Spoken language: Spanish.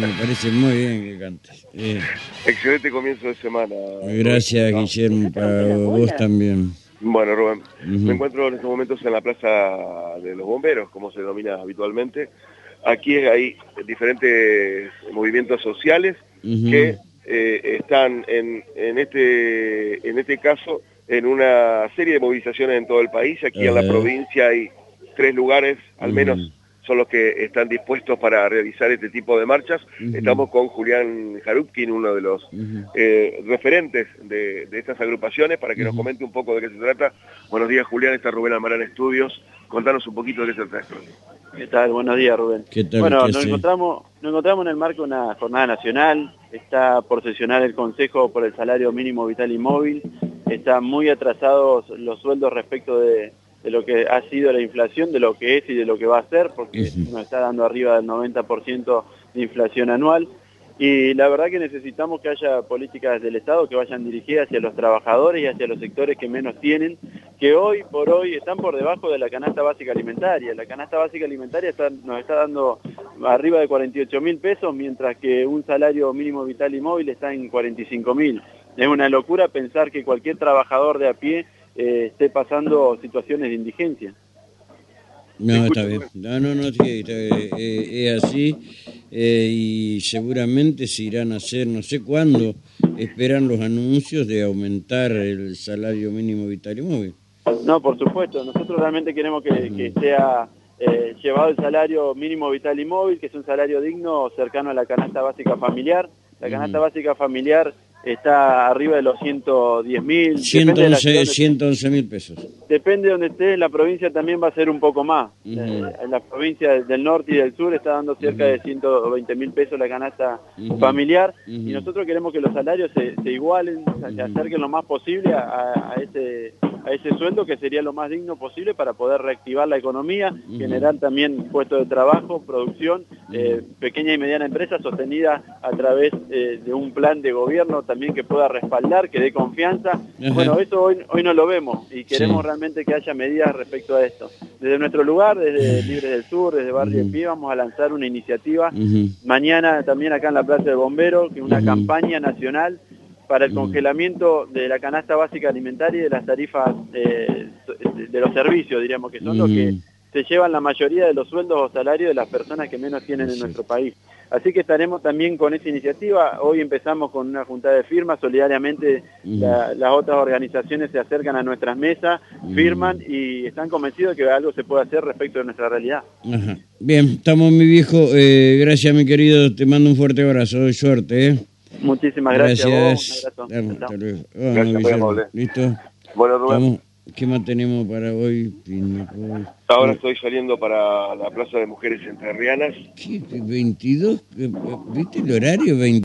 Me parece muy bien que cantes. Eh, Excelente comienzo de semana. gracias, Guillermo, para vos también. Bueno, Rubén, me encuentro en estos momentos en la Plaza de los Bomberos, como se denomina habitualmente. Aquí hay diferentes movimientos sociales que eh, están en, en, este, en este caso en una serie de movilizaciones en todo el país. Aquí en la provincia hay tres lugares, al menos son los que están dispuestos para realizar este tipo de marchas. Estamos con Julián Jarupkin, uno de los eh, referentes de, de estas agrupaciones, para que nos comente un poco de qué se trata. Buenos días, Julián, está Rubén Almarán Estudios. Contanos un poquito de qué se trata. ¿Qué tal? Buenos días, Rubén. ¿Qué tal? Bueno, ¿Qué nos encontramos, nos encontramos en el marco de una jornada nacional. Está por sesionar el Consejo por el salario mínimo vital y móvil. Están muy atrasados los sueldos respecto de, de lo que ha sido la inflación, de lo que es y de lo que va a ser, porque nos está dando arriba del 90% de inflación anual. Y la verdad que necesitamos que haya políticas del Estado que vayan dirigidas hacia los trabajadores y hacia los sectores que menos tienen, que hoy por hoy están por debajo de la canasta básica alimentaria. La canasta básica alimentaria está- nos está dando arriba de 48 mil pesos, mientras que un salario mínimo vital y móvil está en 45 mil. Es una locura pensar que cualquier trabajador de a pie eh, esté pasando situaciones de indigencia. No, está bien. No, no, no, sí, está bien. Eh, es así eh, y seguramente se irán a hacer, no sé cuándo, esperan los anuncios de aumentar el salario mínimo vital y móvil. No, por supuesto. Nosotros realmente queremos que, que sea eh, llevado el salario mínimo vital y móvil, que es un salario digno cercano a la canasta básica familiar. La canasta Ujú. básica familiar está arriba de los 110 mil. Depende, de la 111 ciudad donde- 111 mil pesos. depende de donde esté, en la provincia también va a ser un poco más. Eh, en la provincia del norte y del sur está dando cerca Ujú. de 120 mil pesos la canasta familiar y nosotros queremos que los salarios se, se igualen, se acerquen lo más posible a, a ese a ese sueldo que sería lo más digno posible para poder reactivar la economía, generar también puestos de trabajo, producción, eh, pequeña y mediana empresa sostenida a través eh, de un plan de gobierno también que pueda respaldar, que dé confianza. Bueno, eso hoy, hoy no lo vemos y queremos Sí. realmente que haya medidas respecto a esto. Desde nuestro lugar, desde Libres del Sur, desde Barrio Ujú. de Pie, vamos a lanzar una iniciativa. Mañana también acá en la Plaza del Bombero, que es una campaña nacional para el Ujú. congelamiento de la canasta básica alimentaria y de las tarifas eh, de- los servicios, diríamos, que son los que se llevan la mayoría de los sueldos o salarios de las personas que menos tienen en Sí. nuestro país. Así que estaremos también con esa iniciativa. Hoy empezamos con una junta de firmas, solidariamente Ujú. la- las otras organizaciones se acercan a nuestras mesas, firman y están convencidos de que algo se puede hacer respecto de nuestra realidad. Ajá. Bien, estamos mi viejo. Eh, gracias, mi querido. Te mando un fuerte abrazo. Suerte, ¿eh? Muchísimas gracias. a vos, Gracias. un abrazo. Hasta luego. Gracias, muy Guillermo. amable. ¿Listo? Bueno, Rubén. ¿Qué más tenemos para hoy? Ahora estoy saliendo para la Plaza de Mujeres Entrerrianas. ¿Qué? ¿22? ¿Viste el horario? 22.